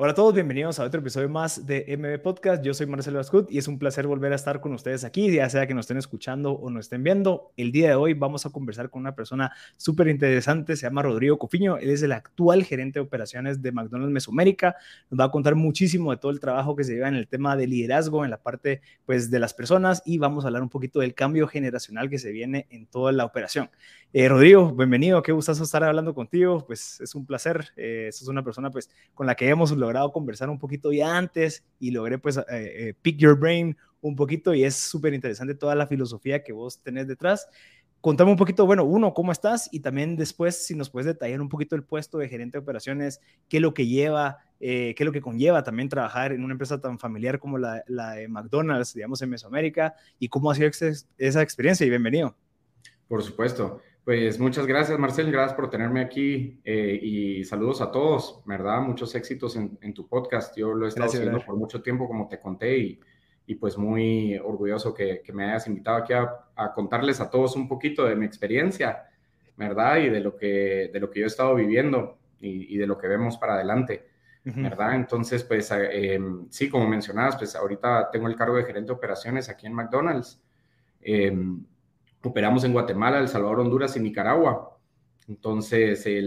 Hola a todos, bienvenidos a otro episodio más de MB Podcast. Yo soy Marcelo Ascut y es un placer volver a estar con ustedes aquí, ya sea que nos estén escuchando o nos estén viendo. El día de hoy vamos a conversar con una persona súper interesante, se llama Rodrigo Cofiño, él es el actual gerente de operaciones de McDonald's Mesoamérica. Nos va a contar muchísimo de todo el trabajo que se lleva en el tema de liderazgo, en la parte pues de las personas y vamos a hablar un poquito del cambio generacional que se viene en toda la operación. Eh, Rodrigo, bienvenido, qué gustazo estar hablando contigo, pues es un placer. Eh, es una persona pues con la que hemos logrado conversar un poquito ya antes y logré pues eh, eh, pick your brain un poquito y es súper interesante toda la filosofía que vos tenés detrás. Contame un poquito, bueno, uno, ¿cómo estás? Y también después, si nos puedes detallar un poquito el puesto de gerente de operaciones, qué es lo que lleva, eh, qué es lo que conlleva también trabajar en una empresa tan familiar como la, la de McDonald's, digamos, en Mesoamérica, y cómo ha sido esa experiencia. Y bienvenido. Por supuesto. Pues muchas gracias, Marcel. Gracias por tenerme aquí eh, y saludos a todos, ¿verdad? Muchos éxitos en, tu podcast. Yo lo he estado haciendo por mucho tiempo, como te conté, y, y pues muy orgulloso que, que, me hayas invitado aquí a, a, contarles a todos un poquito de mi experiencia, ¿verdad? Y de lo que, de lo que yo he estado viviendo y, y de lo que vemos para adelante, ¿verdad? Entonces, pues eh, sí, como mencionabas, pues ahorita tengo el cargo de gerente de operaciones aquí en McDonald's. Eh, operamos en Guatemala, El Salvador, Honduras y Nicaragua. Entonces se,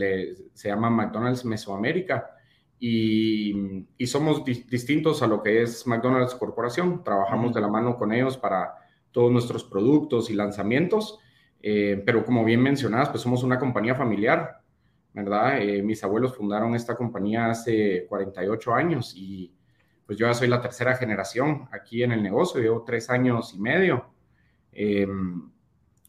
se llama McDonald's Mesoamérica y, y somos distintos a lo que es McDonald's Corporación. Trabajamos de la mano con ellos para todos nuestros productos y lanzamientos, eh, pero como bien mencionadas, pues somos una compañía familiar, ¿verdad? Eh, mis abuelos fundaron esta compañía hace 48 años y pues yo ya soy la tercera generación aquí en el negocio, llevo tres años y medio. Eh,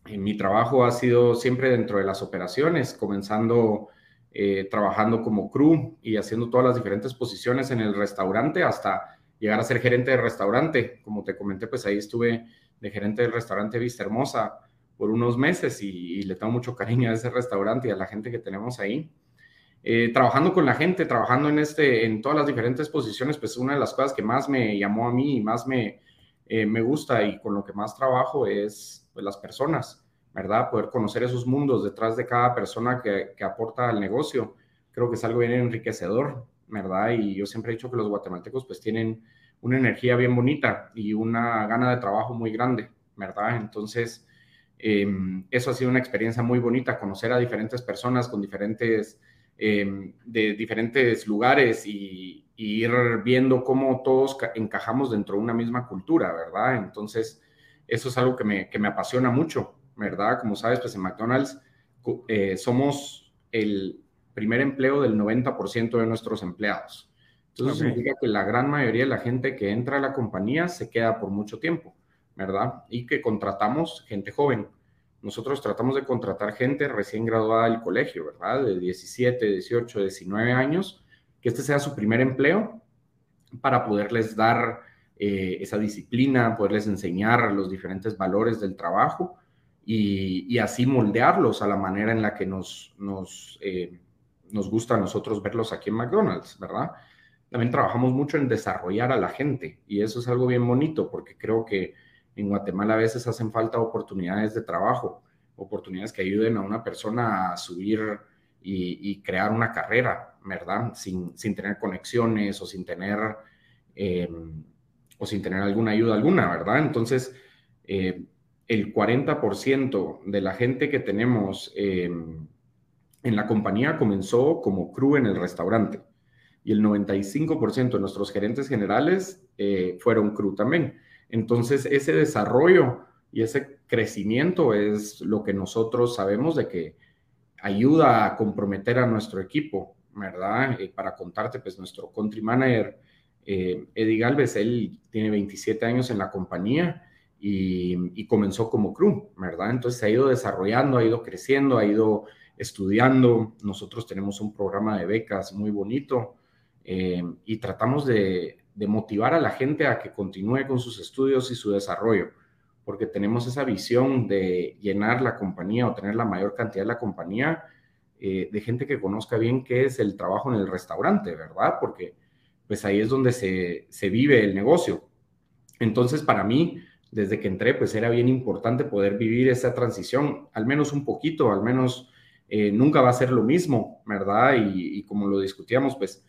mi trabajo ha sido siempre dentro de las operaciones, comenzando eh, trabajando como crew y haciendo todas las diferentes posiciones en el restaurante hasta llegar a ser gerente de restaurante. Como te comenté, pues ahí estuve de gerente del restaurante Vista Hermosa por unos meses y, le tengo mucho cariño a ese restaurante y a la gente que tenemos ahí. Eh, trabajando con la gente, trabajando en, este, en todas las diferentes posiciones, pues una de las cosas que más me llamó a mí y más me, eh, me gusta y con lo que más trabajo es pues, las personas, ¿verdad? Poder conocer esos mundos detrás de cada persona que, que aporta al negocio. Creo que es algo bien enriquecedor, ¿verdad? Y yo siempre he dicho que los guatemaltecos pues tienen una energía bien bonita y una gana de trabajo muy grande, ¿verdad? Entonces, em, eso ha sido una experiencia muy bonita, conocer a diferentes personas con diferentes, em, de diferentes lugares y, y, ir viendo cómo todos encajamos dentro de una misma cultura, ¿verdad? Entonces, eso es algo que me, que me apasiona mucho, ¿verdad? Como sabes, pues en McDonald's eh, somos el primer empleo del 90% de nuestros empleados. Entonces significa que la gran mayoría de la gente que entra a la compañía se queda por mucho tiempo, ¿verdad? Y que contratamos gente joven. Nosotros tratamos de contratar gente recién graduada del colegio, ¿verdad? De 17, 18, 19 años, que este sea su primer empleo para poderles dar eh, esa disciplina, poderles enseñar los diferentes valores del trabajo y, así moldearlos a la manera en la que nos, nos, eh, nos gusta a nosotros verlos aquí en McDonald's, ¿verdad? También trabajamos mucho en desarrollar a la gente y eso es algo bien bonito porque creo que en Guatemala a veces hacen falta oportunidades de trabajo, oportunidades que ayuden a una persona a subir y, crear una carrera, ¿verdad? Sin, sin tener conexiones o sin tener eh, o sin tener alguna ayuda alguna, ¿verdad? Entonces, eh, el 40% de la gente que tenemos em, en la compañía comenzó como crew en el restaurante y el 95% de nuestros gerentes generales eh, fueron crew también. Entonces, ese desarrollo y ese crecimiento es lo que nosotros sabemos de que ayuda a comprometer a nuestro equipo, ¿verdad? Eh, para contarte, pues nuestro country manager eh, Eddie Galvez, él tiene 27 años en la compañía y, comenzó como crew, ¿verdad? Entonces se ha ido desarrollando, ha ido creciendo, ha ido estudiando. Nosotros tenemos un programa de becas muy bonito eh, y tratamos de, motivar a la gente a que continúe con sus estudios y su desarrollo, porque tenemos esa visión de llenar la compañía o tener la mayor cantidad de la compañía eh, de gente que conozca bien qué es el trabajo en el restaurante, ¿verdad? Porque pues ahí es donde se, vive el negocio. Entonces, para mí, desde que entré, pues era bien importante poder vivir esa transición, al menos un poquito, al menos eh, nunca va a ser lo mismo, ¿verdad? Y, como lo discutíamos, pues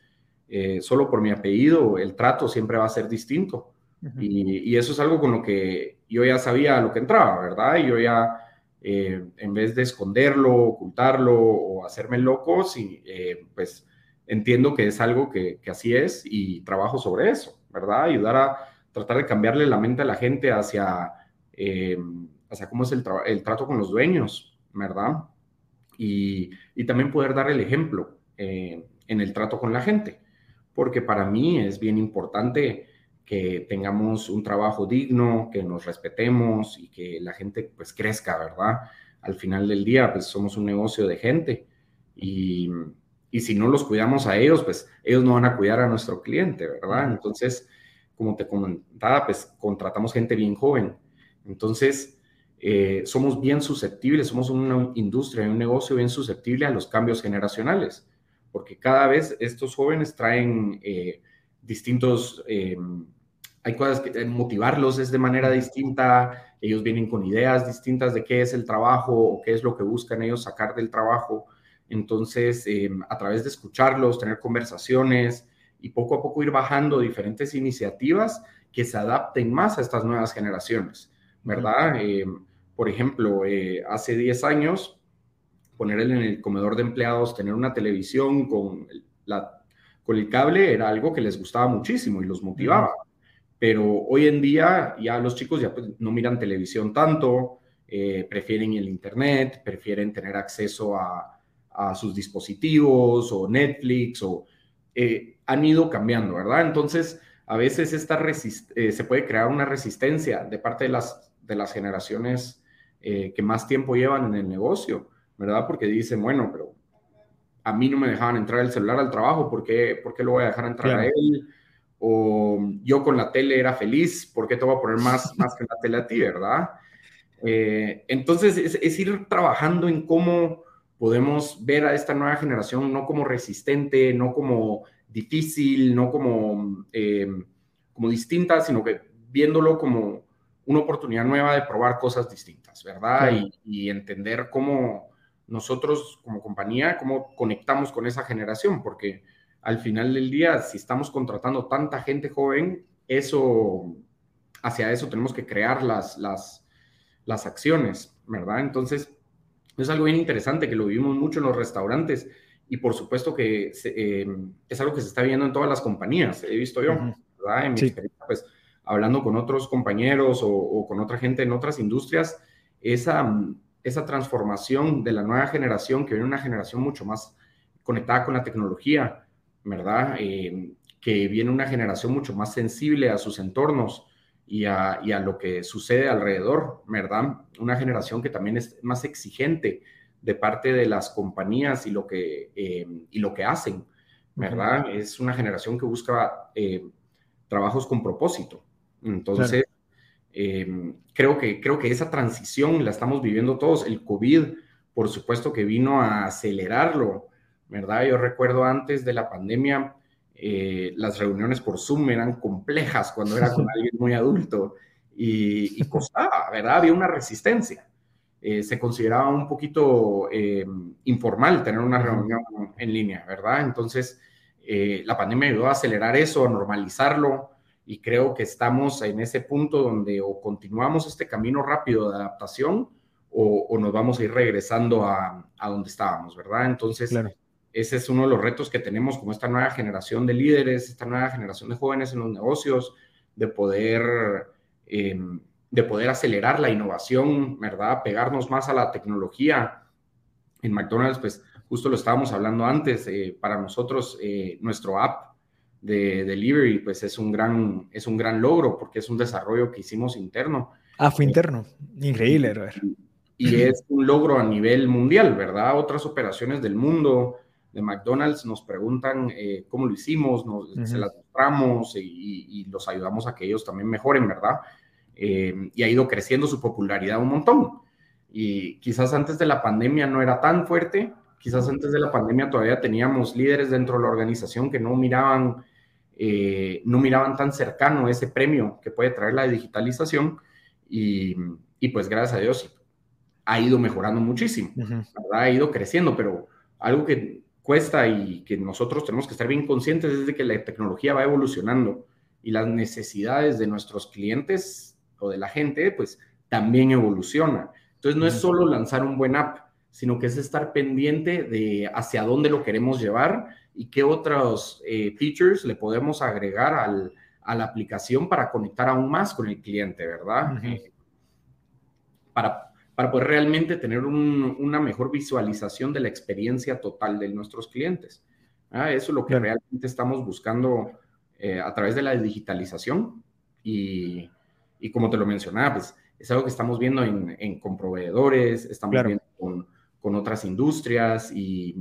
eh, solo por mi apellido, el trato siempre va a ser distinto. y, eso es algo con lo que yo ya sabía lo que entraba, ¿verdad? Y yo ya, eh, en vez de esconderlo, ocultarlo o hacerme loco, sí, eh, pues entiendo que es algo que, que, así es y trabajo sobre eso, ¿verdad? Ayudar a tratar de cambiarle la mente a la gente hacia, hacia cómo es el, el trato con los dueños, ¿verdad? Y, y también poder dar el ejemplo en el trato con la gente porque para mí es bien importante que tengamos un trabajo digno, que nos respetemos y que la gente pues crezca, ¿verdad? Al final del día pues somos un negocio de gente y, y si no los cuidamos a ellos, pues ellos no van a cuidar a nuestro cliente, ¿verdad? Entonces, como te comentaba, pues contratamos gente bien joven. Entonces, eh, somos bien susceptibles, somos una industria, un negocio bien susceptible a los cambios generacionales porque cada vez estos jóvenes traen eh, distintos, eh, hay cosas que motivarlos es de manera distinta, ellos vienen con ideas distintas de qué es el trabajo o qué es lo que buscan ellos sacar del trabajo. Entonces, a través de escucharlos, tener conversaciones y poco a poco ir bajando diferentes iniciativas que se adapten más a estas nuevas generaciones, ¿verdad? por ejemplo, hace 10 años poner en el comedor de empleados, tener una televisión con, la, con el cable era algo que les gustaba muchísimo y los motivaba. Pero hoy en día ya los chicos ya pues, no miran televisión tanto, eh, prefieren el Internet, prefieren tener acceso a, a sus dispositivos o Netflix o eh, han ido cambiando, ¿verdad? Entonces, a veces esta eh, se puede crear una resistencia de parte de las, de las generaciones que más tiempo llevan en el negocio ¿verdad? Porque dicen, bueno, pero a mí no me dejaban entrar el celular al trabajo, ¿por qué, por qué lo voy a dejar entrar a él? O yo con la tele era feliz, ¿por qué te voy a poner más, más que la tele a ti, verdad? Eh, entonces, es, ir trabajando en cómo podemos ver a esta nueva generación no como resistente, no como difícil, no como, eh, como distinta, sino que viéndolo como una oportunidad nueva de probar cosas distintas, ¿verdad? y, entender cómo, nosotros como compañía, cómo conectamos con esa generación, porque al final del día, si estamos contratando tanta gente joven, eso, hacia eso tenemos que crear las, las, las acciones, ¿verdad? Entonces, es algo bien interesante que lo vivimos mucho en los restaurantes y por supuesto que eh, es algo que se está viendo en todas las compañías, he visto yo, ¿verdad? En mi experiencia, pues hablando con otros compañeros o, o, con otra gente en otras industrias, esa, esa transformación de la nueva generación, que viene una generación mucho más conectada con la tecnología, ¿verdad? Eh, que viene una generación mucho más sensible a sus entornos y a, lo que sucede alrededor, ¿verdad? Una generación que también es más exigente de parte de las compañías y lo que, eh, y lo que hacen, ¿verdad? Es una generación que busca eh, trabajos con propósito. Entonces, Em, creo, que, creo que esa transición la estamos viviendo todos. El COVID, por supuesto que vino a acelerarlo, ¿verdad? Yo recuerdo antes de la pandemia, eh, las reuniones por Zoom eran complejas cuando era con alguien muy adulto y, costaba, ¿verdad? Había una resistencia. Eh, se consideraba un poquito em, informal tener una reunión en línea, ¿verdad? Entonces, eh, la pandemia ayudó a acelerar eso, a normalizarlo, y creo que estamos en ese punto donde o continuamos este camino rápido de adaptación o, nos vamos a ir regresando a, a donde estábamos, ¿verdad? Entonces, ese es uno de los retos que tenemos como esta nueva generación de líderes, esta nueva generación de jóvenes en los negocios, de poder, em, de poder acelerar la innovación, ¿verdad? Pegarnos más a la tecnología. En McDonald's, pues justo lo estábamos hablando antes, eh, para nosotros, eh, nuestro app de delivery, pues es un gran, es un gran logro porque es un desarrollo que hicimos interno. Ah, fue interno. Increíble, Y, es un logro a nivel mundial, ¿verdad? Otras operaciones del mundo de McDonald's nos preguntan eh, cómo lo hicimos, nos, se las mostramos y, los ayudamos a que ellos también mejoren, ¿verdad? Eh, y ha ido creciendo su popularidad un montón. Y quizás antes de la pandemia no era tan fuerte, quizás antes de la pandemia todavía teníamos líderes dentro de la organización que no miraban eh, no miraban tan cercano ese premio que puede traer la digitalización y, pues gracias a Dios ha ido mejorando muchísimo, Ha ido creciendo, pero algo que cuesta y que nosotros tenemos que estar bien conscientes es de que la tecnología va evolucionando y las necesidades de nuestros clientes o de la gente, pues también evolucionan. Entonces no es solo lanzar un buen app, sino que es estar pendiente de hacia dónde lo queremos llevar y qué otros eh, features le podemos agregar al, a la aplicación para conectar aún más con el cliente, ¿verdad? Eh, para, para poder realmente tener una mejor visualización de la experiencia total de nuestros clientes. Ah, eso es lo que realmente estamos buscando eh, a través de la digitalización y, y, como te lo mencionaba, pues es algo que estamos viendo en, en con proveedores, estamos viendo con, con, otras industrias y,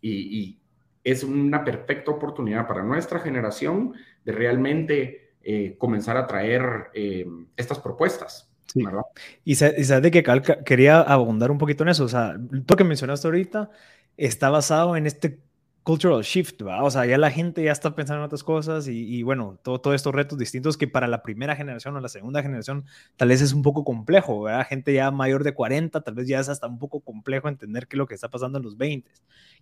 y, es una perfecta oportunidad para nuestra generación de realmente eh, comenzar a traer eh, estas propuestas. Sí. Y, sabes de que quería abundar un poquito en eso. O sea, lo que mencionaste ahorita está basado en este cultural shift, ¿va? O sea, ya la gente ya está pensando en otras cosas y, bueno, todos todo estos retos distintos que para la primera generación o la segunda generación tal vez es un poco complejo, ¿verdad? Gente ya mayor de 40, tal vez ya es hasta un poco complejo entender qué es lo que está pasando en los 20.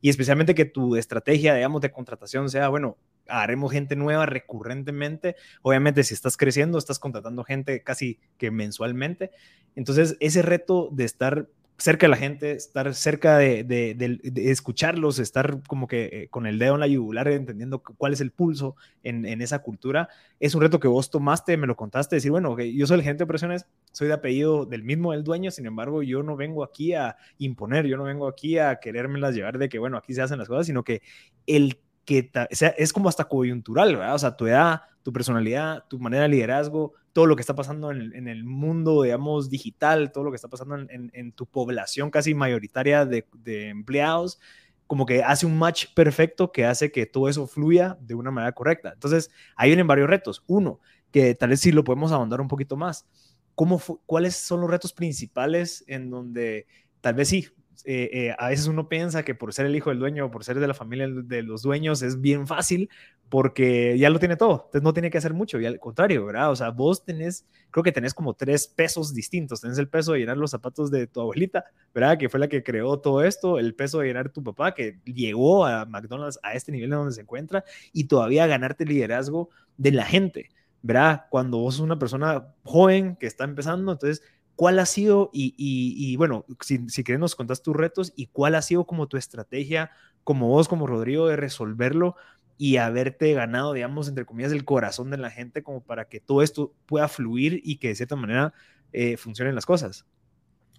Y especialmente que tu estrategia, digamos, de contratación sea, bueno, haremos gente nueva recurrentemente. Obviamente, si estás creciendo, estás contratando gente casi que mensualmente. Entonces, ese reto de estar cerca de la gente, estar cerca de, escucharlos, estar como que eh, con el dedo en la yugular, entendiendo cuál es el pulso en, esa cultura, es un reto que vos tomaste, me lo contaste, decir, bueno, yo soy el gerente de operaciones, soy de apellido del mismo del dueño, sin embargo, yo no vengo aquí a imponer, yo no vengo aquí a querérmelas llevar de que, bueno, aquí se hacen las cosas, sino que el que es como hasta coyuntural, ¿verdad? O sea, tu edad, tu personalidad, tu manera de liderazgo, todo lo que está pasando en, el mundo, digamos, digital, todo lo que está pasando en, tu población casi mayoritaria de, empleados, como que hace un match perfecto que hace que todo eso fluya de una manera correcta. Entonces, ahí vienen varios retos. Uno, que tal vez sí lo podemos ahondar un poquito más. ¿Cómo ¿Cuáles son los retos principales en donde tal vez sí, eh, eh, a veces uno piensa que por ser el hijo del dueño o por ser de la familia de los dueños es bien fácil porque ya lo tiene todo, entonces no tiene que hacer mucho y al contrario, ¿verdad? O sea, vos tenés, creo que tenés como tres pesos distintos, tenés el peso de llenar los zapatos de tu abuelita, ¿verdad? Que fue la que creó todo esto, el peso de llenar tu papá que llegó a McDonald's a este nivel en donde se encuentra y todavía ganarte el liderazgo de la gente, ¿verdad? Cuando vos sos una persona joven que está empezando, entonces ¿Cuál ha sido, y, bueno, si, si quieres nos contás tus retos y cuál ha sido como tu estrategia, como vos, como Rodrigo, de resolverlo y haberte ganado, digamos, entre comillas, el corazón de la gente como para que todo esto pueda fluir y que de cierta manera eh, funcionen las cosas?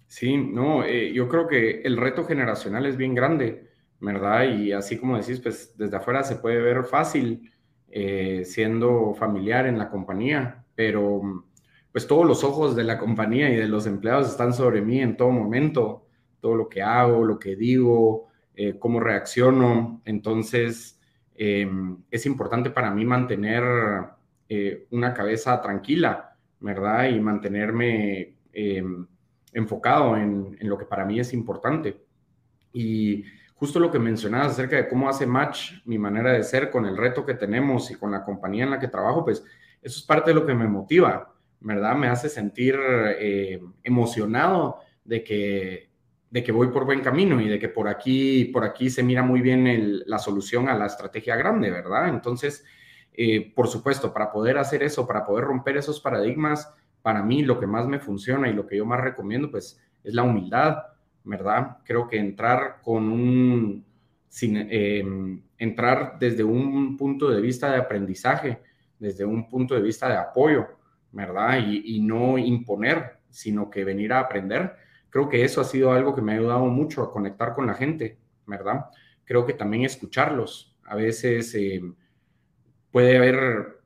Sí, no, eh, yo creo que el reto generacional es bien grande, ¿verdad? Y así como decís, pues desde afuera se puede ver fácil eh, siendo familiar en la compañía, pero pues todos los ojos de la compañía y de los empleados están sobre mí en todo momento, todo lo que hago, lo que digo, eh, cómo reacciono. Entonces, em, es importante para mí mantener eh, una cabeza tranquila, ¿verdad? Y mantenerme em, enfocado en, en, lo que para mí es importante. Y justo lo que mencionabas acerca de cómo hace match mi manera de ser con el reto que tenemos y con la compañía en la que trabajo, pues eso es parte de lo que me motiva ¿verdad? Me hace sentir eh, emocionado de que, de que voy por buen camino y de que por aquí, por aquí se mira muy bien la solución a la estrategia grande, ¿verdad? Entonces, eh, por supuesto, para poder hacer eso, para poder romper esos paradigmas, para mí lo que más me funciona y lo que yo más recomiendo, pues, es la humildad, ¿verdad? Creo que entrar con un, sin, eh, entrar desde un punto de vista de aprendizaje, desde un punto de vista de apoyo, ¿verdad? Y, no imponer, sino que venir a aprender. Creo que eso ha sido algo que me ha ayudado mucho a conectar con la gente, ¿verdad? Creo que también escucharlos. A veces eh, puede haber,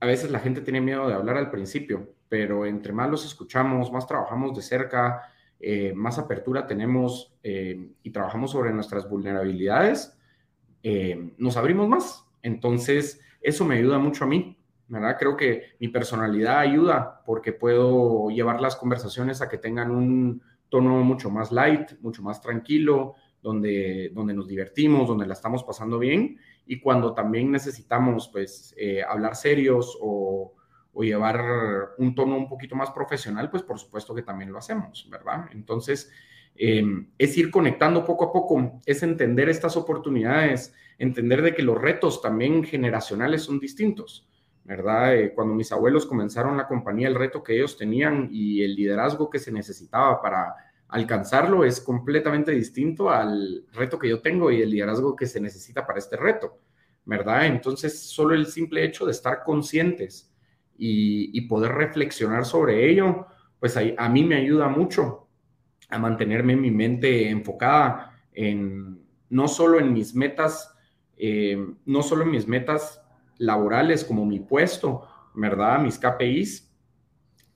a veces la gente tiene miedo de hablar al principio, pero entre más los escuchamos, más trabajamos de cerca, eh, más apertura tenemos eh, y trabajamos sobre nuestras vulnerabilidades, nos abrimos más. Entonces, eso me ayuda mucho a mí, ¿verdad? Creo que mi personalidad ayuda porque puedo llevar las conversaciones a que tengan un tono mucho más light, mucho más tranquilo, donde, donde nos divertimos, donde la estamos pasando bien y cuando también necesitamos pues eh, hablar serios o, o, llevar un tono un poquito más profesional, pues por supuesto que también lo hacemos, ¿verdad? Entonces, Em, es ir conectando poco a poco, es entender estas oportunidades, entender de que los retos también generacionales son distintos, ¿verdad? Eh, cuando mis abuelos comenzaron la compañía, el reto que ellos tenían y el liderazgo que se necesitaba para alcanzarlo es completamente distinto al reto que yo tengo y el liderazgo que se necesita para este reto, ¿verdad? Entonces, solo el simple hecho de estar conscientes y, poder reflexionar sobre ello, pues a mí me ayuda mucho a mantenerme mi mente enfocada en no solo en mis metas, eh, no solo en mis metas laborales como mi puesto, ¿verdad? Mis KPIs,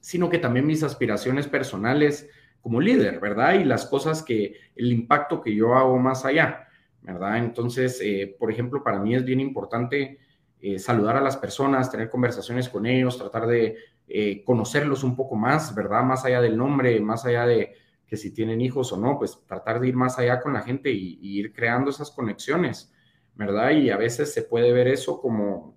sino que también mis aspiraciones personales como líder, ¿verdad? Y las cosas que, el impacto que yo hago más allá, ¿verdad? Entonces, eh, por ejemplo, para mí es bien importante eh, saludar a las personas, tener conversaciones con ellos, tratar de conocerlos un poco más, ¿verdad? Más allá del nombre, más allá de, que si tienen hijos o no, pues tratar de ir más allá con la gente y, ir creando esas conexiones, ¿verdad? Y a veces se puede ver eso como,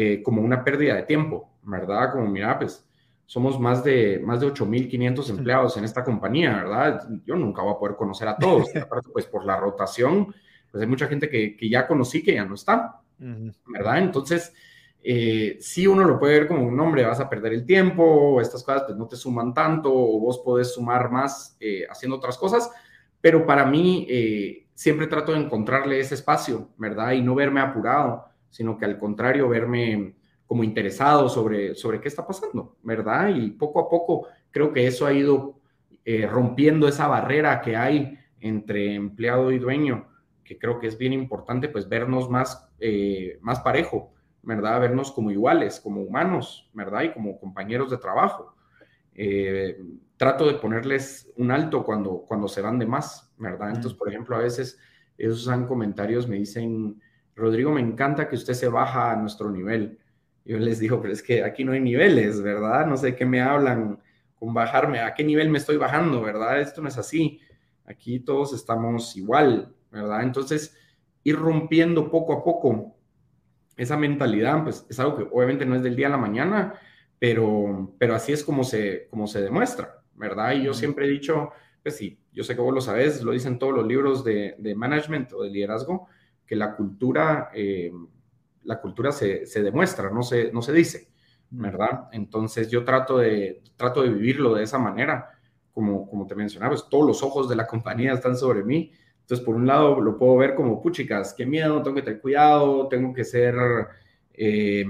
eh, como una pérdida de tiempo, ¿verdad? Como, mira, pues somos más de, más de 8.500 empleados en esta compañía, ¿verdad? Yo nunca voy a poder conocer a todos. Aparte, pues por la rotación, pues hay mucha gente que, que ya conocí que ya no está, ¿verdad? Entonces, eh, si uno lo puede ver como un nombre, vas a perder el tiempo, estas cosas pues no te suman tanto, o vos podés sumar más eh, haciendo otras cosas, pero para mí eh, siempre trato de encontrarle ese espacio, ¿verdad? Y no verme apurado, sino que al contrario, verme como interesado sobre, sobre qué está pasando, ¿verdad? Y poco a poco creo que eso ha ido rompiendo esa barrera que hay entre empleado y dueño, que creo que es bien importante, pues vernos más, más parejo ¿verdad? Vernos como iguales, como humanos, ¿verdad? Y como compañeros de trabajo. Eh, trato de ponerles un alto cuando, cuando se van de más, ¿verdad? Entonces, por ejemplo, a veces ellos usan comentarios, me dicen, Rodrigo, me encanta que usted se baja a nuestro nivel. Yo les digo, pero es que aquí no hay niveles, ¿verdad? No sé qué me hablan con bajarme, a qué nivel me estoy bajando, ¿verdad? Esto no es así. Aquí todos estamos igual, ¿verdad? Entonces, ir rompiendo poco a poco esa mentalidad, pues es algo que obviamente no es del día a la mañana, pero, pero así es como se, como se demuestra, ¿verdad? Y yo siempre he dicho, pues sí, yo sé que vos lo sabes, lo dicen todos los libros de, de management o de liderazgo, que la cultura, eh, la cultura se, se, demuestra, no se, no se dice, ¿verdad? Entonces yo trato de, trato de vivirlo de esa manera, como, como te mencionaba, pues todos los ojos de la compañía están sobre mí, entonces, por un lado, lo puedo ver como, puchicas, qué miedo, tengo que tener cuidado, tengo que ser, eh,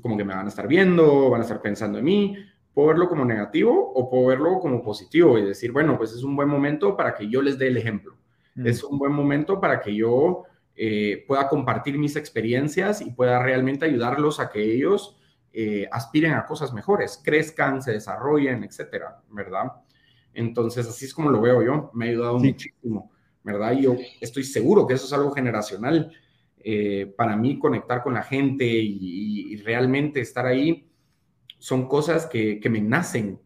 como que me van a estar viendo, van a estar pensando en mí. Puedo verlo como negativo o puedo verlo como positivo y decir, bueno, pues es un buen momento para que yo les dé el ejemplo. Mm. Es un buen momento para que yo eh, pueda compartir mis experiencias y pueda realmente ayudarlos a que ellos eh, aspiren a cosas mejores, crezcan, se desarrollen, etcétera, ¿verdad? Entonces, así es como lo veo yo. Me ha ayudado muchísimo. ¿verdad? yo estoy seguro que eso es algo generacional. Eh, para mí, conectar con la gente y, realmente estar ahí son cosas que, me nacen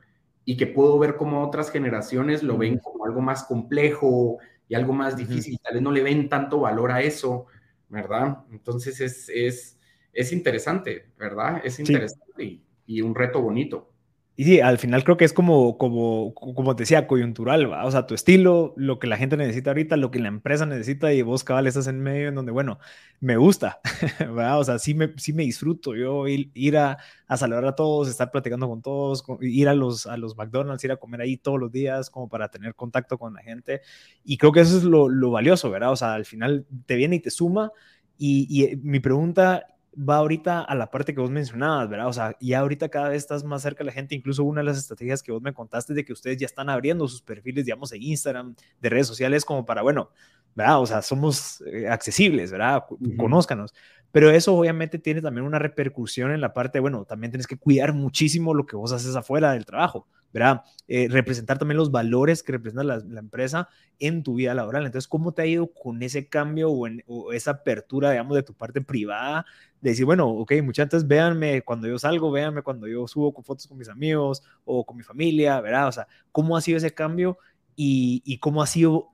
y que puedo ver como otras generaciones lo ven como algo más complejo y algo más difícil. Tal vez no le ven tanto valor a eso, ¿verdad? Entonces es, es, interesante, ¿verdad? Es interesante y un reto bonito. Y sí, al final creo que es como, como, como te decía, coyuntural, ¿va? O sea, tu estilo, lo que la gente necesita ahorita, lo que la empresa necesita y vos, cabal, estás en medio en donde, bueno, me gusta, ¿verdad? O sea, sí me, sí me disfruto yo ir, a, a, saludar a todos, estar platicando con todos, ir a los, a los McDonald's, ir a comer ahí todos los días, como para tener contacto con la gente. Y creo que eso es lo, lo valioso, ¿verdad? O sea, al final te viene y te suma. Y, y eh, mi pregunta va ahorita a la parte que vos mencionabas, ¿verdad? O sea, ya ahorita cada vez estás más cerca de la gente, incluso una de las estrategias que vos me contaste de que ustedes ya están abriendo sus perfiles, digamos, en Instagram, de redes sociales, como para, bueno, ¿verdad? O sea, somos eh, accesibles, ¿verdad? Conózcanos. Pero eso obviamente tiene también una repercusión en la parte, bueno, también tienes que cuidar muchísimo lo que vos haces afuera del trabajo, ¿verdad? Eh, representar también los valores que representa la, empresa en tu vida laboral. Entonces, ¿cómo te ha ido con ese cambio o, esa apertura, digamos, de tu parte privada? De decir, bueno, ok, muchachos, véanme cuando yo salgo, véanme cuando yo subo con fotos con mis amigos o con mi familia, ¿verdad? O sea, ¿cómo ha sido ese cambio y, cómo ha sido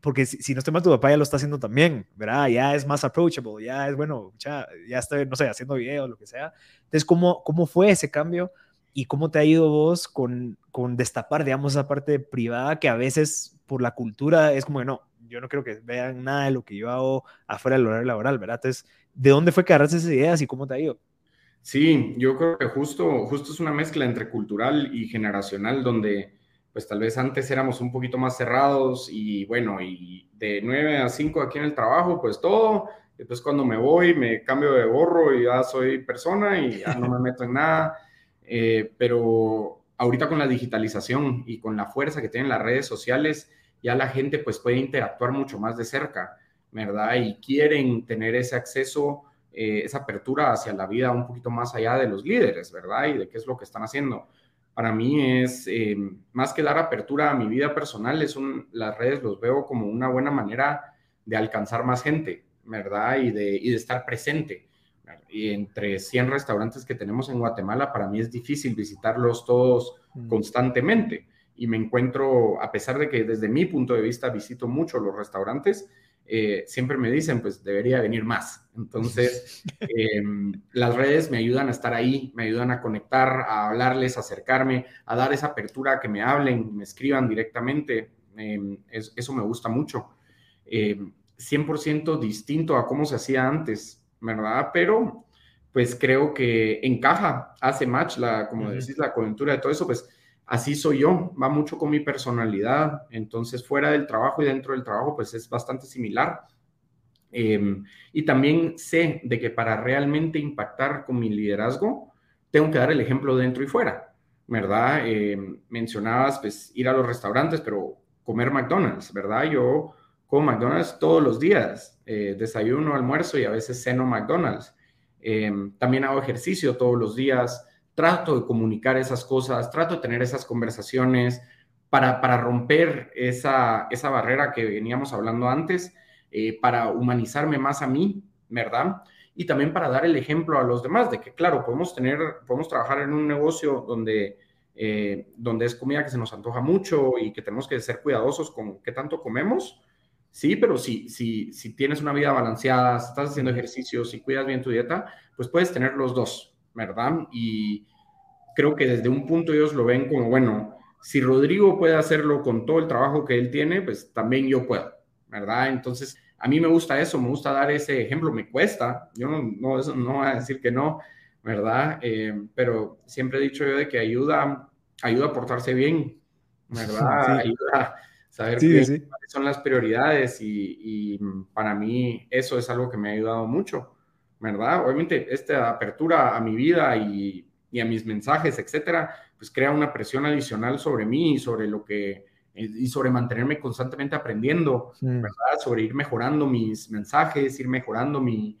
porque si, no estoy mal, tu papá ya lo está haciendo también, ¿verdad? Ya es más approachable, ya es, bueno, ya, ya estoy, no sé, haciendo videos, lo que sea. Entonces, ¿cómo, cómo fue ese cambio? ¿Y cómo te ha ido vos con, con destapar, digamos, esa parte privada que a veces por la cultura es como que no, yo no creo que vean nada de lo que yo hago afuera del horario laboral, ¿verdad? Entonces, ¿de dónde fue que agarraste esas ideas y cómo te ha ido? Sí, yo creo que justo, justo es una mezcla entre cultural y generacional, donde pues tal vez antes éramos un poquito más cerrados y bueno, y de 9 a 5 aquí en el trabajo, pues todo. Después cuando me voy, me cambio de gorro y ya soy persona y ya no me meto en nada. Eh, pero ahorita con la digitalización y con la fuerza que tienen las redes sociales, ya la gente pues puede interactuar mucho más de cerca, ¿verdad? Y quieren tener ese acceso, eh, esa apertura hacia la vida un poquito más allá de los líderes, ¿verdad? Y de qué es lo que están haciendo. Para mí es eh, más que dar apertura a mi vida personal, es las redes los veo como una buena manera de alcanzar más gente, ¿verdad? Y de estar presente. Y entre 100 restaurantes que tenemos en Guatemala, para mí es difícil visitarlos todos mm. constantemente y me encuentro, a pesar de que desde mi punto de vista visito mucho los restaurantes, eh, siempre me dicen, pues debería venir más. Entonces, em, las redes me ayudan a estar ahí, me ayudan a conectar, a hablarles, a acercarme, a dar esa apertura, que me hablen, me escriban directamente. Em, eso me gusta mucho. 100% em, distinto a cómo se hacía antes, ¿verdad? Pero, pues creo que encaja, hace match, la, como decís, la coyuntura de todo eso, pues así soy yo, va mucho con mi personalidad, entonces fuera del trabajo y dentro del trabajo pues es bastante similar. Em, y también sé de que para realmente impactar con mi liderazgo, tengo que dar el ejemplo dentro y fuera, ¿verdad? Em, mencionabas pues ir a los restaurantes, pero comer McDonald's, ¿verdad? Yo como McDonald's todos los días, eh, desayuno, almuerzo y a veces ceno McDonald's. Em, también hago ejercicio todos los días, trato de comunicar esas cosas, trato de tener esas conversaciones para, para romper esa, esa barrera que veníamos hablando antes, eh, para humanizarme más a mí, ¿verdad? Y también para dar el ejemplo a los demás de que, claro, podemos tener, podemos trabajar en un negocio donde, eh, donde es comida que se nos antoja mucho y que tenemos que ser cuidadosos con qué tanto comemos. Sí, pero si, si, si tienes una vida balanceada, si estás haciendo ejercicios, si cuidas bien tu dieta, pues puedes tener los dos, ¿verdad? Y creo que desde un punto ellos lo ven como, bueno, si Rodrigo puede hacerlo con todo el trabajo que él tiene, pues también yo puedo, ¿verdad? Entonces, a mí me gusta eso, me gusta dar ese ejemplo, me cuesta, yo no, no, no voy a decir que no, ¿verdad? Eh, pero siempre he dicho yo de que ayuda, ayuda a portarse bien, ¿verdad? Ayuda saber cuáles son las prioridades y, y para mí eso es algo que me ha ayudado mucho. ¿verdad? Obviamente, esta apertura a mi vida y, a mis mensajes, etcétera, pues crea una presión adicional sobre mí y sobre lo que y sobre mantenerme constantemente aprendiendo, ¿verdad? Sobre ir mejorando mis mensajes, ir mejorando mi,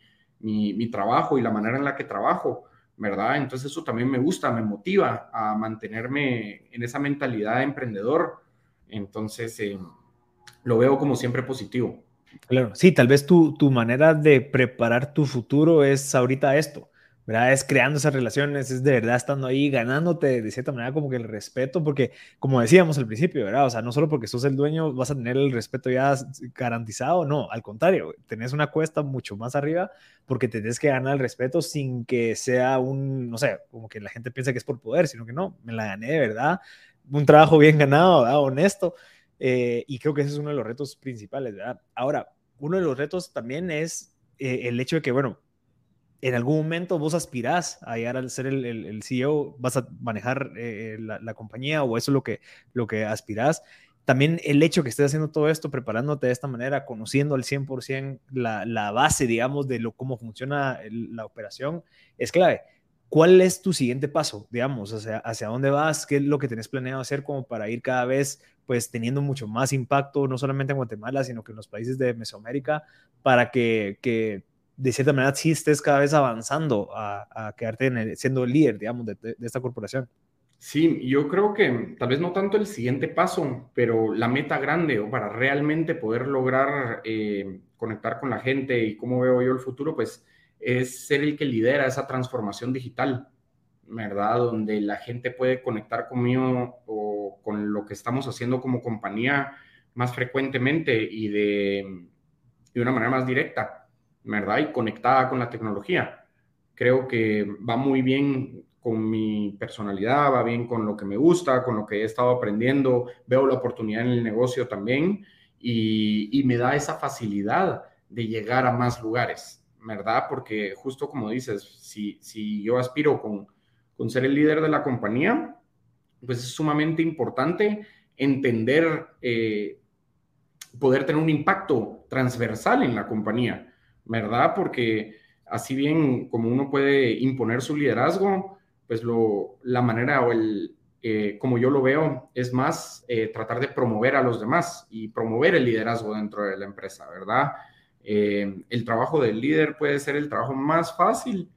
trabajo y la manera en la que trabajo, ¿verdad? Entonces eso también me gusta, me motiva a mantenerme en esa mentalidad de emprendedor. Entonces, eh, lo veo como siempre positivo. Claro, sí, tal vez tu, tu manera de preparar tu futuro es ahorita esto, ¿verdad? Es creando esas relaciones, es de verdad estando ahí, ganándote de cierta manera como que el respeto, porque como decíamos al principio, ¿verdad? O sea, no solo porque sos el dueño vas a tener el respeto ya garantizado, no, al contrario, tenés una cuesta mucho más arriba porque tenés que ganar el respeto sin que sea un, no sé, como que la gente piensa que es por poder, sino que no, me la gané de verdad, un trabajo bien ganado. Honesto. Eh, y creo que ese es uno de los retos principales. Ahora, uno de los retos también es eh, el hecho de que, bueno, en algún momento vos aspirás a llegar a ser el, el, CEO, vas a manejar eh, la, compañía o eso es lo que, lo que aspirás. También el hecho que estés haciendo todo esto, preparándote de esta manera, conociendo al 100% la, la base, digamos, de lo, cómo funciona la operación, es clave. ¿Cuál es tu siguiente paso, digamos? Hacia, ¿Hacia dónde vas? ¿Qué es lo que tenés planeado hacer como para ir cada vez pues teniendo mucho más impacto, no solamente en Guatemala, sino que en los países de Mesoamérica, para que, que de cierta manera sí estés cada vez avanzando a, quedarte siendo el líder, digamos, de, esta corporación. Sí, yo creo que tal vez no tanto el siguiente paso, pero la meta grande o para realmente poder lograr eh, conectar con la gente y cómo veo yo el futuro, pues es ser el que lidera esa transformación digital, ¿verdad? Donde la gente puede conectar conmigo o con lo que estamos haciendo como compañía más frecuentemente y de, de una manera más directa, ¿verdad? Y conectada con la tecnología. Creo que va muy bien con mi personalidad, va bien con lo que me gusta, con lo que he estado aprendiendo, veo la oportunidad en el negocio también y, me da esa facilidad de llegar a más lugares, ¿verdad? Porque justo como dices, si, si yo aspiro con, con ser el líder de la compañía, pues es sumamente importante entender, eh, poder tener un impacto transversal en la compañía, ¿verdad? Porque así bien como uno puede imponer su liderazgo, pues lo, la manera o el, eh, como yo lo veo, es más eh, tratar de promover a los demás y promover el liderazgo dentro de la empresa, ¿verdad? Eh, el trabajo del líder puede ser el trabajo más fácil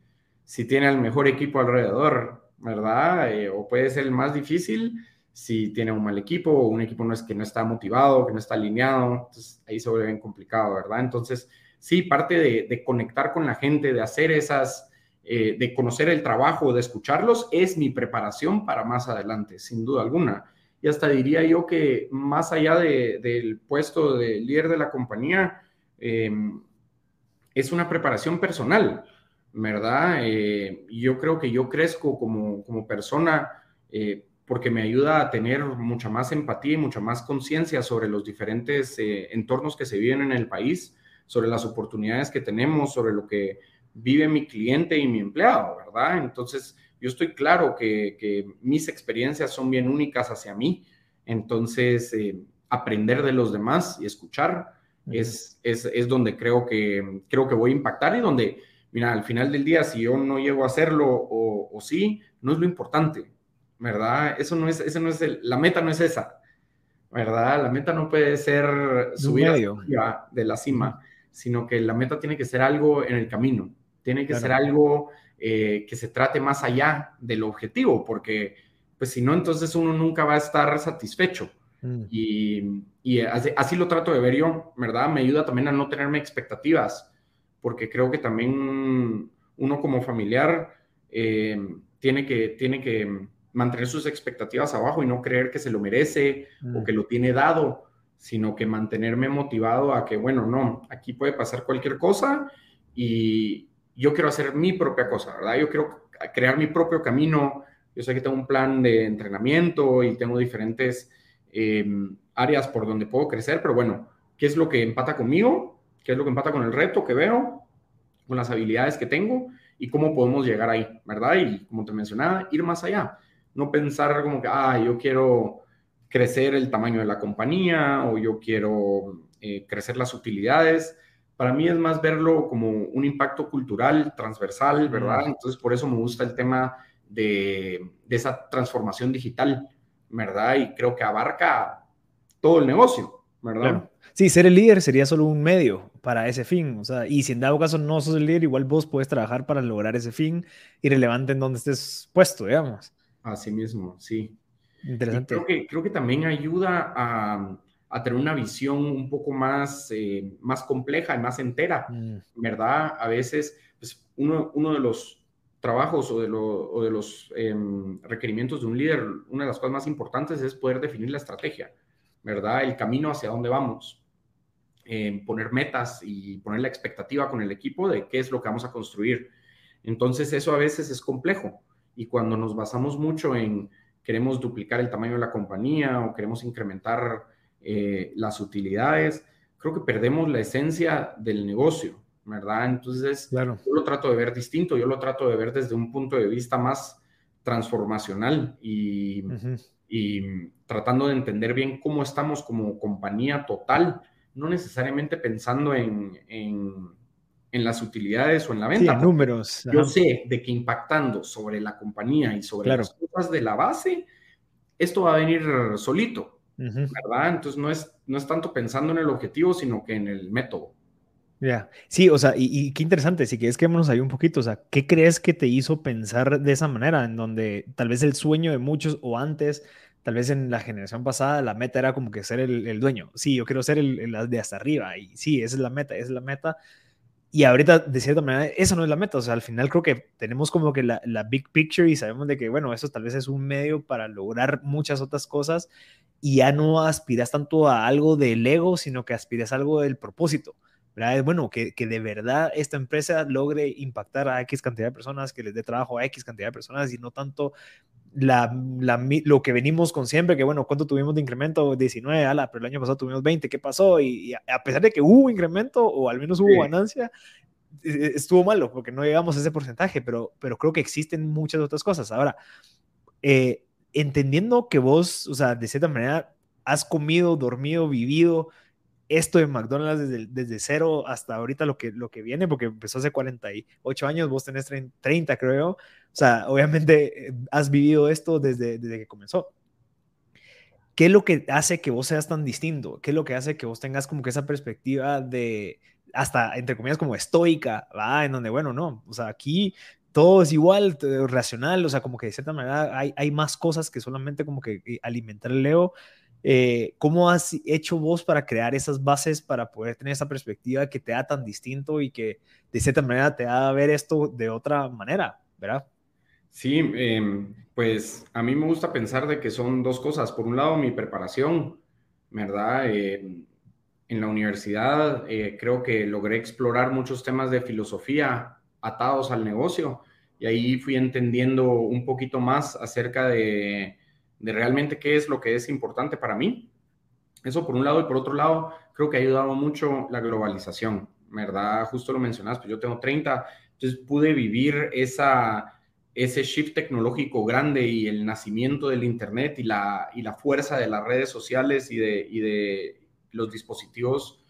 si tiene al mejor equipo alrededor, ¿verdad? o puede ser el más difícil si tiene un mal equipo o un equipo no es, que no está motivado, que no está alineado, entonces ahí se vuelve bien complicado, ¿verdad? Entonces, sí, parte de, de conectar con la gente, de hacer esas eh, de conocer el trabajo, de escucharlos, es mi preparación para más adelante, sin duda alguna. Y hasta diría yo que más allá del puesto de líder de la compañía, em, es una preparación personal, ¿verdad? Eh, yo creo que yo crezco como, como persona eh, porque me ayuda a tener mucha más empatía y mucha más conciencia sobre los diferentes entornos que se viven en el país, sobre las oportunidades que tenemos, sobre lo que vive mi cliente y mi empleado, ¿verdad? Entonces, yo estoy claro que, mis experiencias son bien únicas hacia mí, entonces eh, aprender de los demás y escuchar es, es, donde creo que, creo que voy a impactar y donde, mira, al final del día, si yo no llego a hacerlo o, sí, no es lo importante, ¿verdad? Eso no es, eso no es la meta no es esa, ¿verdad? La meta no puede ser subir de la cima, sino que la meta tiene que ser algo en el camino. Tiene que ser algo eh, que se trate más allá del objetivo, porque pues si no, entonces uno nunca va a estar satisfecho. Mm. Y, así, lo trato de ver yo, ¿verdad? Me ayuda también a no tenerme expectativas, porque creo que también uno como familiar eh, tiene, que, tiene que mantener sus expectativas abajo y no creer que se lo merece o mm. que lo tiene dado, sino que mantenerme motivado a que, bueno, no, aquí puede pasar cualquier cosa y, yo quiero hacer mi propia cosa, ¿verdad? Yo quiero crear mi propio camino. Yo sé que tengo un plan de entrenamiento y tengo diferentes em, áreas por donde puedo crecer, pero bueno, ¿qué es lo que empata conmigo? ¿Qué es lo que empata con el reto que veo? Con las habilidades que tengo y cómo podemos llegar ahí, ¿verdad? Y como te mencionaba, ir más allá. No pensar como que, ah, yo quiero crecer el tamaño de la compañía o yo quiero eh, crecer las utilidades, para mí es más verlo como un impacto cultural, transversal, ¿verdad? Entonces, por eso me gusta el tema de, esa transformación digital, ¿verdad? Y creo que abarca todo el negocio, ¿verdad? Sí, ser el líder sería solo un medio para ese fin, o sea, y si en dado caso no sos el líder, igual vos puedes trabajar para lograr ese fin irrelevante en donde estés puesto, digamos. Así mismo, sí. Interesante. creo que, creo que también ayuda a, a tener una visión un poco más, eh, más compleja y más entera, mm. ¿verdad? A veces, pues, uno, uno de los trabajos o de, los em, requerimientos de un líder, una de las cosas más importantes es poder definir la estrategia, ¿verdad? El camino hacia dónde vamos, em, poner metas y poner la expectativa con el equipo de qué es lo que vamos a construir. Entonces, eso a veces es complejo y cuando nos basamos mucho en queremos duplicar el tamaño de la compañía o queremos incrementar eh, las utilidades, creo que perdemos la esencia del negocio, ¿verdad? Entonces, claro. yo lo trato de ver distinto, yo lo trato de ver desde un punto de vista más transformacional y, y tratando de entender bien cómo estamos como compañía total, no necesariamente pensando en, en, en las utilidades o en la venta. Sí, números. Yo sé de que impactando sobre la compañía y sobre las cosas de la base, esto va a venir solito. ¿verdad? Entonces no es, no es tanto pensando en el objetivo, sino que en el método. Ya, sí, o sea, y, qué interesante, si quieres quedémonos ahí un poquito, o sea, ¿qué crees que te hizo pensar de esa manera, en donde tal vez el sueño de muchos o antes, tal vez en la generación pasada, la meta era como que ser el, dueño, sí, yo quiero ser el, el, de hasta arriba, y sí, esa es la meta, esa es la meta, y ahorita, de cierta manera, eso no es la meta. O sea, al final creo que tenemos como que la, la, big picture y sabemos de que, bueno, eso tal vez es un medio para lograr muchas otras cosas y ya no aspiras tanto a algo del ego, sino que aspiras a algo del propósito, ¿verdad? Es bueno que, que, de verdad esta empresa logre impactar a X cantidad de personas, que les dé trabajo a X cantidad de personas y no tanto la, la, lo que venimos con siempre, que bueno, ¿cuánto tuvimos de incremento? 19, ala, pero el año pasado tuvimos 20, ¿qué pasó? Y, a pesar de que hubo incremento o al menos hubo ganancia, e, e, estuvo malo porque no llegamos a ese porcentaje, pero, pero creo que existen muchas otras cosas. Ahora, eh, entendiendo que vos, o sea, de cierta manera, has comido, dormido, vivido esto de McDonald's desde, desde cero hasta ahorita lo que, lo que viene, porque empezó hace 48 años, vos tenés 30, creo. O sea, obviamente eh, has vivido esto desde, desde que comenzó. ¿Qué es lo que hace que vos seas tan distinto? ¿Qué es lo que hace que vos tengas como que esa perspectiva de, hasta, entre comillas, como estoica, ¿va? En donde, bueno, no, o sea, aquí todo es igual, racional, o sea, como que de cierta manera hay, hay más cosas que solamente como que eh, alimentar el Leo eh, ¿Cómo has hecho vos para crear esas bases para poder tener esa perspectiva que te da tan distinto y que de cierta manera te da a ver esto de otra manera, verdad? Sí, em, pues a mí me gusta pensar de que son dos cosas. Por un lado, mi preparación, ¿verdad? Em, en la universidad eh, creo que logré explorar muchos temas de filosofía atados al negocio y ahí fui entendiendo un poquito más acerca de de realmente qué es lo que es importante para mí. Eso por un lado y por otro lado, creo que ha ayudado mucho la globalización, ¿verdad? Justo lo mencionas, pues yo tengo 30, entonces pude vivir esa, ese shift tecnológico grande y el nacimiento del Internet y la, y la fuerza de las redes sociales y de, y de los dispositivos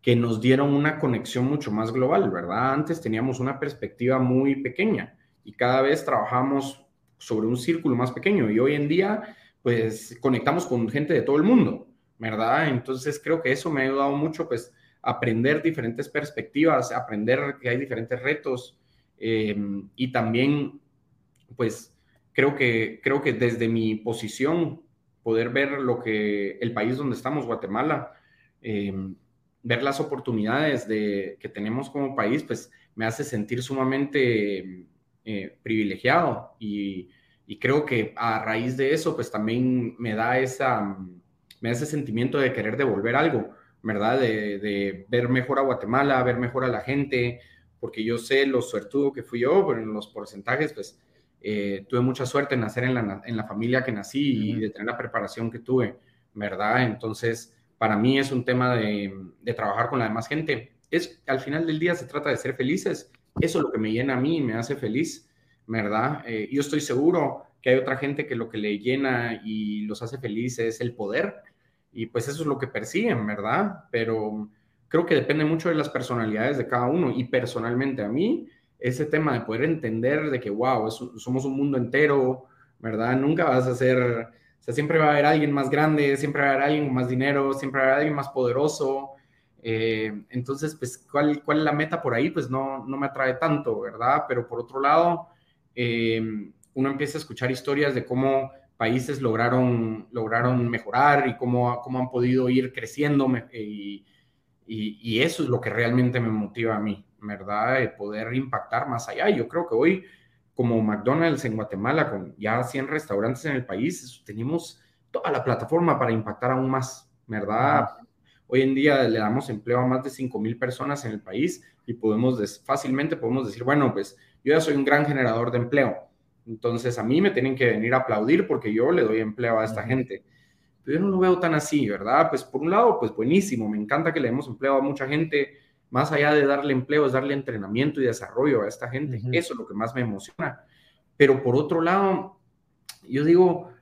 que nos dieron una conexión mucho más global, ¿verdad? Antes teníamos una perspectiva muy pequeña y cada vez trabajamos sobre un círculo más pequeño y hoy en día pues conectamos con gente de todo el mundo, ¿verdad? Entonces creo que eso me ha ayudado mucho pues aprender diferentes perspectivas, aprender que hay diferentes retos eh, y también pues creo que, creo que desde mi posición poder ver lo que el país donde estamos, Guatemala, eh, ver las oportunidades de, que tenemos como país, pues me hace sentir sumamente eh, privilegiado y, creo que a raíz de eso, pues también me da, esa, me ese sentimiento de querer devolver algo, ¿verdad? De, ver mejor a Guatemala, ver mejor a la gente, porque yo sé lo suertudo que fui yo, pero en los porcentajes, pues eh, tuve mucha suerte en nacer en la, en la familia que nací y de tener la preparación que tuve, ¿verdad? Entonces, para mí es un tema de, de trabajar con la demás gente. Es, al final del día se trata de ser felices eso es lo que me llena a mí y me hace feliz, ¿verdad? Eh, yo estoy seguro que hay otra gente que lo que le llena y los hace felices es el poder y pues eso es lo que persiguen, ¿verdad? Pero creo que depende mucho de las personalidades de cada uno y personalmente a mí ese tema de poder entender de que, wow, somos un mundo entero, ¿verdad? Nunca vas a ser, o sea, siempre va a haber alguien más grande, siempre va a haber alguien con más dinero, siempre va a haber alguien más poderoso, eh, entonces, pues, ¿cuál, ¿cuál es la meta por ahí? Pues no, no me atrae tanto, ¿verdad? Pero por otro lado, eh, uno empieza a escuchar historias de cómo países lograron, lograron mejorar y cómo, cómo han podido ir creciendo y, y, eso es lo que realmente me motiva a mí, ¿verdad? De poder impactar más allá. Yo creo que hoy, como McDonald's en Guatemala, con ya 100 restaurantes en el país, tenemos toda la plataforma para impactar aún más, ¿verdad? Hoy en día le damos empleo a más de 5 mil personas en el país y podemos fácilmente podemos decir, bueno, pues yo ya soy un gran generador de empleo. Entonces a mí me tienen que venir a aplaudir porque yo le doy empleo a esta gente. Pero yo no lo veo tan así, ¿verdad? Pues por un lado, pues buenísimo, me encanta que le demos empleo a mucha gente. Más allá de darle empleo, es darle entrenamiento y desarrollo a esta gente. Eso es lo que más me emociona. Pero por otro lado, yo digo,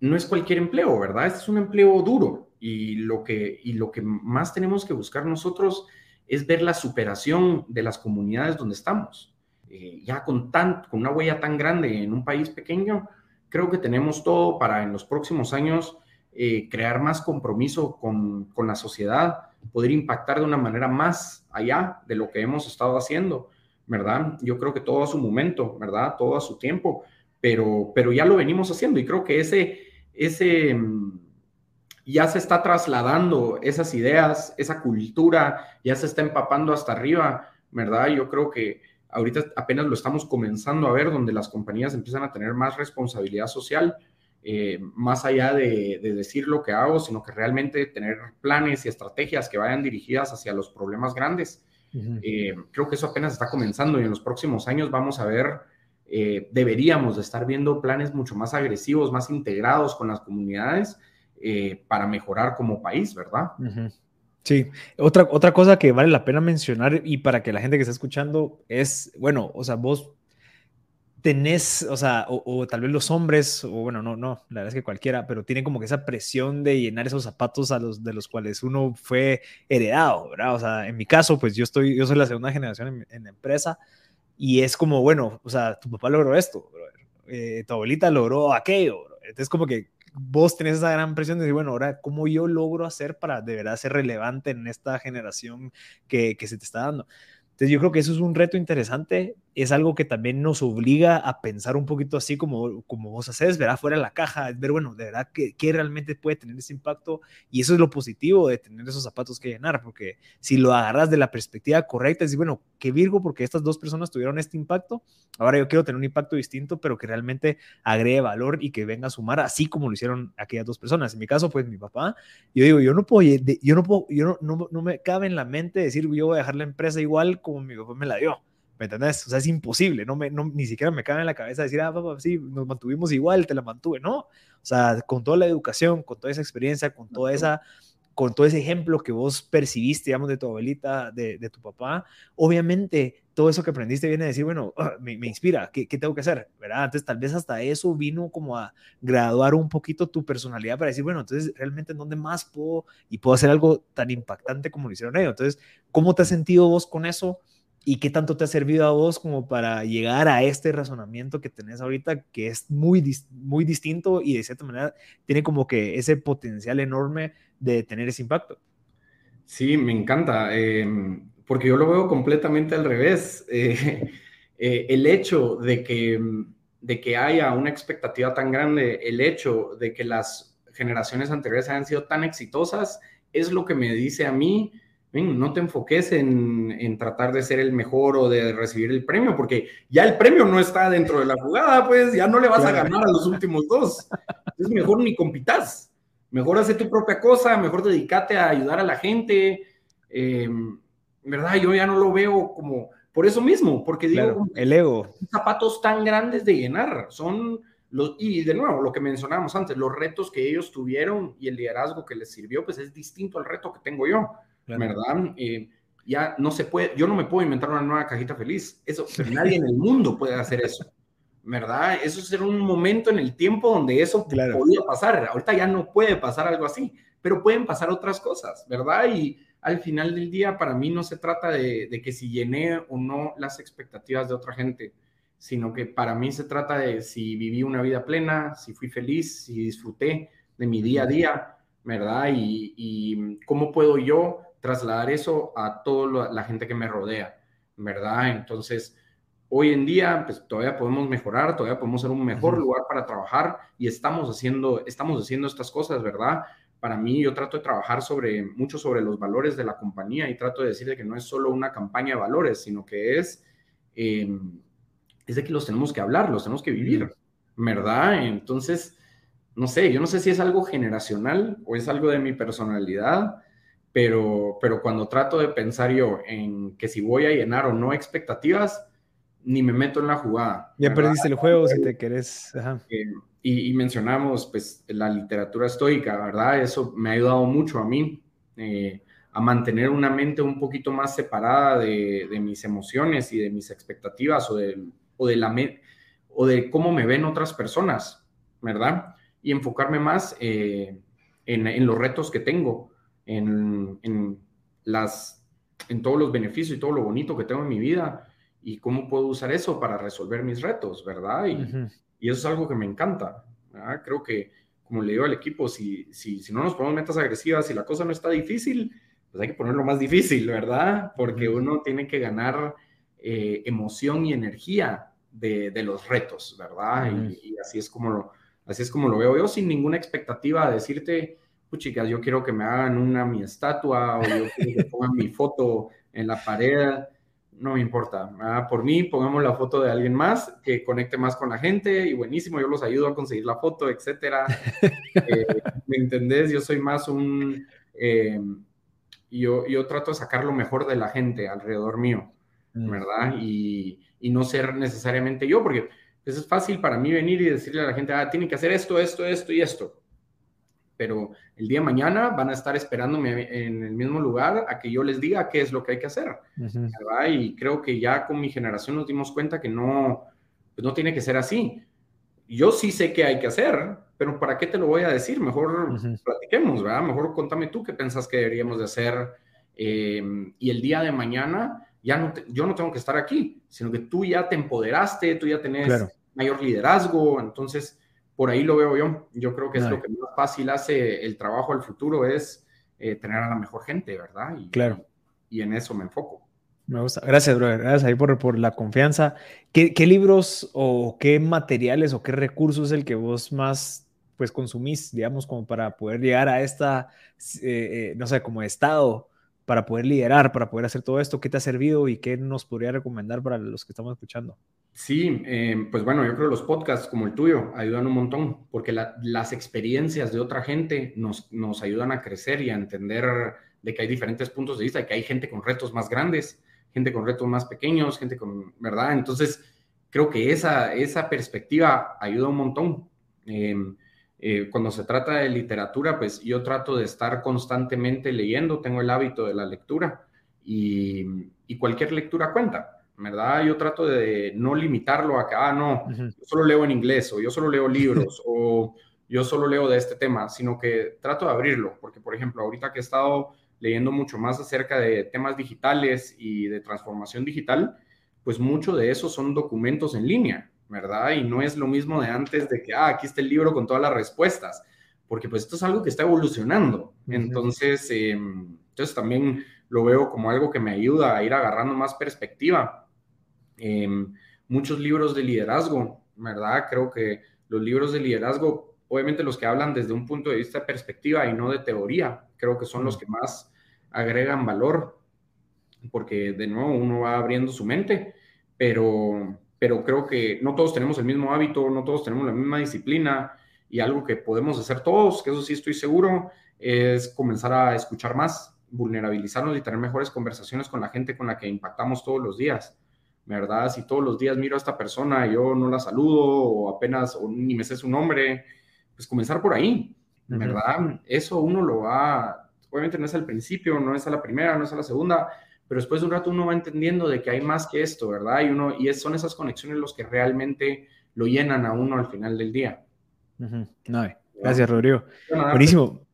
no es cualquier empleo, ¿verdad? Este es un empleo duro. Y lo que, y lo que más tenemos que buscar nosotros es ver la superación de las comunidades donde estamos. Eh, ya con, tan, con una huella tan grande en un país pequeño, creo que tenemos todo para en los próximos años eh, crear más compromiso con, con, la sociedad, poder impactar de una manera más allá de lo que hemos estado haciendo, ¿verdad? Yo creo que todo a su momento, ¿verdad? Todo a su tiempo, pero, pero ya lo venimos haciendo y creo que ese, ese, mm, ya se está trasladando esas ideas, esa cultura, ya se está empapando hasta arriba, ¿verdad? Yo creo que ahorita apenas lo estamos comenzando a ver, donde las compañías empiezan a tener más responsabilidad social eh, más allá de, decir lo que hago, sino que realmente tener planes y estrategias que vayan dirigidas hacia los problemas grandes. Eh, creo que eso apenas está comenzando y en los próximos años vamos a ver, eh, deberíamos de estar viendo planes mucho más agresivos, más integrados con las comunidades para mejorar como país, ¿verdad? Sí, otra, otra cosa que vale la pena mencionar y para que la gente que está escuchando es, bueno, o sea, vos tenés, o sea, o, tal vez los hombres, o bueno, no, no, la verdad es que cualquiera, pero tienen como que esa presión de llenar esos zapatos a los de los cuales uno fue heredado, ¿verdad? O sea, en mi caso, pues yo estoy, yo soy la segunda generación en, la empresa y es como, bueno, o sea, tu papá logró esto, eh, tu abuelita logró aquello, entonces como que vos tenés esa gran presión de decir, bueno, ahora, ¿cómo yo logro hacer para de verdad ser relevante en esta generación que, que se te está dando? Entonces yo creo que eso es un reto interesante, es algo que también nos obliga a pensar un poquito así como, como vos haces, ver afuera de la caja, ver, bueno, de verdad, ¿qué, ¿qué, realmente puede tener ese impacto? Y eso es lo positivo de tener esos zapatos que llenar, porque si lo agarras de la perspectiva correcta, es bueno, qué Virgo, porque estas dos personas tuvieron este impacto, ahora yo quiero tener un impacto distinto, pero que realmente agregue valor y que venga a sumar, así como lo hicieron aquellas dos personas. En mi caso, pues mi papá, yo digo, yo no puedo, yo no puedo, yo no, no me cabe en la mente decir, yo voy a dejar la empresa igual como mi papá me la dio ¿Me entendés? O sea, es imposible, no me, no, ni siquiera me cabe en la cabeza decir, ah, papá, sí, nos mantuvimos igual, te la mantuve, no. O sea, con toda la educación, con toda esa experiencia, con toda esa, con todo ese ejemplo que vos percibiste, digamos, de tu abuelita, de, de tu papá, obviamente todo eso que aprendiste viene a decir, bueno, ah, me, me, inspira, ¿qué, ¿qué, tengo que hacer? ¿verdad? Entonces, tal vez hasta eso vino como a graduar un poquito tu personalidad para decir, bueno, entonces, realmente, ¿en dónde más puedo y puedo hacer algo tan impactante como lo hicieron ellos? Entonces, ¿cómo te has sentido vos con eso? Y qué tanto te ha servido a vos como para llegar a este razonamiento que tenés ahorita, que es muy, muy distinto y de cierta manera tiene como que ese potencial enorme de tener ese impacto. Sí, me encanta, em, porque yo lo veo completamente al revés. Eh, eh, el hecho de que, de que haya una expectativa tan grande, el hecho de que las generaciones anteriores hayan sido tan exitosas, es lo que me dice a mí no te enfoques en, tratar de ser el mejor o de recibir el premio, porque ya el premio no está dentro de la jugada, pues ya no le vas a ganar a los últimos dos. Es mejor ni compitas. Mejor hace tu propia cosa, mejor dedícate a ayudar a la gente. Em, ¿Verdad? Yo ya no lo veo como por eso mismo, porque digo, el ego. Zapatos tan grandes de llenar, son los, y de nuevo, lo que mencionábamos antes, los retos que ellos tuvieron y el liderazgo que les sirvió, pues es distinto al reto que tengo yo. ¿Verdad? Eh, ya no se puede, yo no me puedo inventar una nueva cajita feliz. Eso, nadie en el mundo puede hacer eso. ¿Verdad? Eso es un momento en el tiempo donde eso podía pasar. Ahorita ya no puede pasar algo así, pero pueden pasar otras cosas, ¿verdad? Y al final del día, para mí no se trata de, de que si llené o no las expectativas de otra gente, sino que para mí se trata de si viví una vida plena, si fui feliz, si disfruté de mi día a día, ¿verdad? Y, y cómo puedo yo trasladar eso a toda la gente que me rodea, ¿verdad? Entonces, hoy en día, pues todavía podemos mejorar, todavía podemos ser un mejor lugar para trabajar y estamos haciendo, estamos haciendo estas cosas, ¿verdad? Para mí, yo trato de trabajar sobre, mucho sobre los valores de la compañía y trato de decirle que no es solo una campaña de valores, sino que es, em, es de que los tenemos que hablar, los tenemos que vivir, ¿verdad? Entonces, no sé, yo no sé si es algo generacional o es algo de mi personalidad, pero, pero cuando trato de pensar yo en que si voy a llenar o no expectativas, ni me meto en la jugada. Ya perdiste el juego si te querés. Eh, y, mencionamos pues la literatura estoica, ¿verdad? Eso me ha ayudado mucho a mí eh, a mantener una mente un poquito más separada de, de mis emociones y de mis expectativas o de, o de, la o de cómo me ven otras personas, ¿verdad? Y enfocarme más eh, en, en, los retos que tengo en, las, en todos los beneficios y todo lo bonito que tengo en mi vida y cómo puedo usar eso para resolver mis retos, ¿verdad? Y, y eso es algo que me encanta. Creo que, como le digo al equipo, si, si, si no nos ponemos metas agresivas, si la cosa no está difícil, pues hay que ponerlo más difícil, ¿verdad? Porque uno tiene que ganar eh, emoción y energía de, de, los retos, ¿verdad? y, y, así, es como lo, así es como lo veo yo, sin ninguna expectativa de decirte, chicas, yo quiero que me hagan una mi estatua o yo quiero que pongan mi foto en la pared. no me importa. Por mí, pongamos la foto de alguien más que conecte más con la gente y buenísimo, yo los ayudo a conseguir la foto, etcétera. Eh, ¿Me entendés? Yo soy más un... Eh, yo, yo trato de sacar lo mejor de la gente alrededor mío, mm. ¿verdad? Y, y, no ser necesariamente yo, porque pues, es fácil para mí venir y decirle a la gente, ah, tiene que hacer esto, esto, esto y esto pero el día de mañana van a estar esperándome en el mismo lugar a que yo les diga qué es lo que hay que hacer. Y creo que ya con mi generación nos dimos cuenta que no, pues no tiene que ser así. Yo sí sé qué hay que hacer, pero ¿para qué te lo voy a decir? Mejor platiquemos, ¿verdad? Mejor contame tú qué pensás que deberíamos de hacer. Em, y el día de mañana ya no yo no tengo que estar aquí, sino que tú ya te empoderaste, tú ya tenés mayor liderazgo, entonces por ahí lo veo yo. Yo creo que es lo que más fácil hace el trabajo al futuro es eh, tener a la mejor gente, ¿verdad? Y, claro. Y, en eso me enfoco. Me gusta. Gracias, brother. Gracias ahí por, por la confianza. ¿Qué, ¿Qué, libros o qué materiales o qué recursos es el que vos más pues consumís, digamos, como para poder llegar a esta, eh, eh, no sé, como estado, para poder liderar, para poder hacer todo esto? ¿Qué te ha servido y qué nos podría recomendar para los que estamos escuchando? Sí, eh, pues bueno, yo creo que los podcasts como el tuyo ayudan un montón, porque las experiencias de otra gente nos, nos ayudan a crecer y a entender de que hay diferentes puntos de vista, que hay gente con retos más grandes, gente con retos más pequeños, gente con, ¿verdad? Entonces, creo que esa, esa perspectiva ayuda un montón. Eh, eh, cuando se trata de literatura, pues yo trato de estar constantemente leyendo, tengo el hábito de la lectura y cualquier lectura cuenta. ¿Verdad? Yo trato de no limitarlo a que, ah, no, yo solo leo en inglés o yo solo leo libros o yo solo leo de este tema, sino que trato de abrirlo, porque por ejemplo, ahorita que he estado leyendo mucho más acerca de temas digitales y de transformación digital, pues mucho de eso son documentos en línea, ¿verdad? Y no es lo mismo de antes de que, ah, aquí está el libro con todas las respuestas, porque pues esto es algo que está evolucionando. Entonces, em, entonces también lo veo como algo que me ayuda a ir agarrando más perspectiva Em, muchos libros de liderazgo, ¿verdad? Creo que los libros de liderazgo, obviamente los que hablan desde un punto de vista de perspectiva y no de teoría, creo que son los que más agregan valor, porque de nuevo uno va abriendo su mente, pero, pero creo que no todos tenemos el mismo hábito, no todos tenemos la misma disciplina y algo que podemos hacer todos, que eso sí estoy seguro, es comenzar a escuchar más, vulnerabilizarnos y tener mejores conversaciones con la gente con la que impactamos todos los días. ¿Verdad? Si todos los días miro a esta persona y yo no la saludo o apenas o ni me sé su nombre, pues comenzar por ahí, ¿verdad? Eso uno lo va, obviamente no es al principio, no es a la primera, no es a la segunda, pero después de un rato uno va entendiendo de que hay más que esto, ¿verdad? Y, uno, y son esas conexiones los que realmente lo llenan a uno al final del día. gracias, Rodrigo. Buenísimo.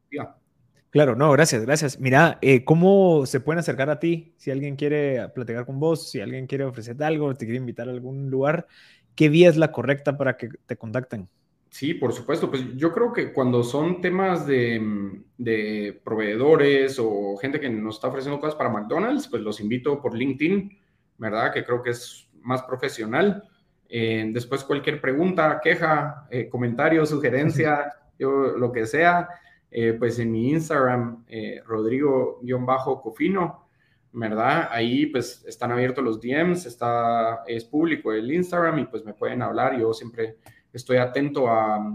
Claro, no, gracias, gracias. Mira, eh, ¿cómo se pueden acercar a ti si alguien quiere platicar con vos, si alguien quiere ofrecerte algo, te quiere invitar a algún lugar? ¿Qué vía es la correcta para que te contacten? Sí, por supuesto. Pues yo creo que cuando son temas de, proveedores o gente que nos está ofreciendo cosas para McDonald's, pues los invito por LinkedIn, ¿verdad? Que creo que es más profesional. Eh, después cualquier pregunta, queja, eh, comentario, sugerencia, yo, lo que sea, eh, pues en mi Instagram, eh, Rodrigo-Cofino, ¿verdad? Ahí pues están abiertos los DMs, está, es público el Instagram y pues me pueden hablar. Yo siempre estoy atento a,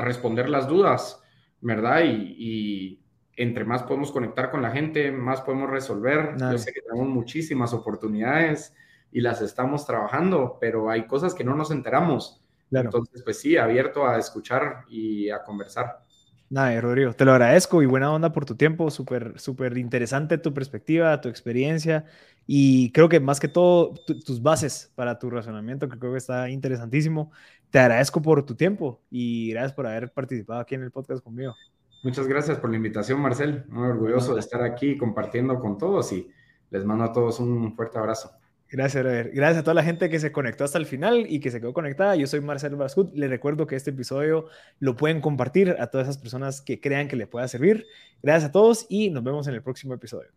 responder las dudas, ¿verdad? Y, entre más podemos conectar con la gente, más podemos resolver. Yo sé que tenemos muchísimas oportunidades y las estamos trabajando, pero hay cosas que no nos enteramos. Entonces, pues sí, abierto a escuchar y a conversar. Nada, Rodrigo, te lo agradezco y buena onda por tu tiempo, súper, súper interesante tu perspectiva, tu experiencia y creo que más que todo tus bases para tu razonamiento, que creo que está interesantísimo. Te agradezco por tu tiempo y gracias por haber participado aquí en el podcast conmigo. Muchas gracias por la invitación, Marcel. Muy orgulloso de estar aquí compartiendo con todos y les mando a todos un fuerte abrazo. Gracias, Gracias a toda la gente que se conectó hasta el final y que se quedó conectada. Yo soy Marcelo Bascut. Les recuerdo que este episodio lo pueden compartir a todas esas personas que crean que le pueda servir. Gracias a todos y nos vemos en el próximo episodio.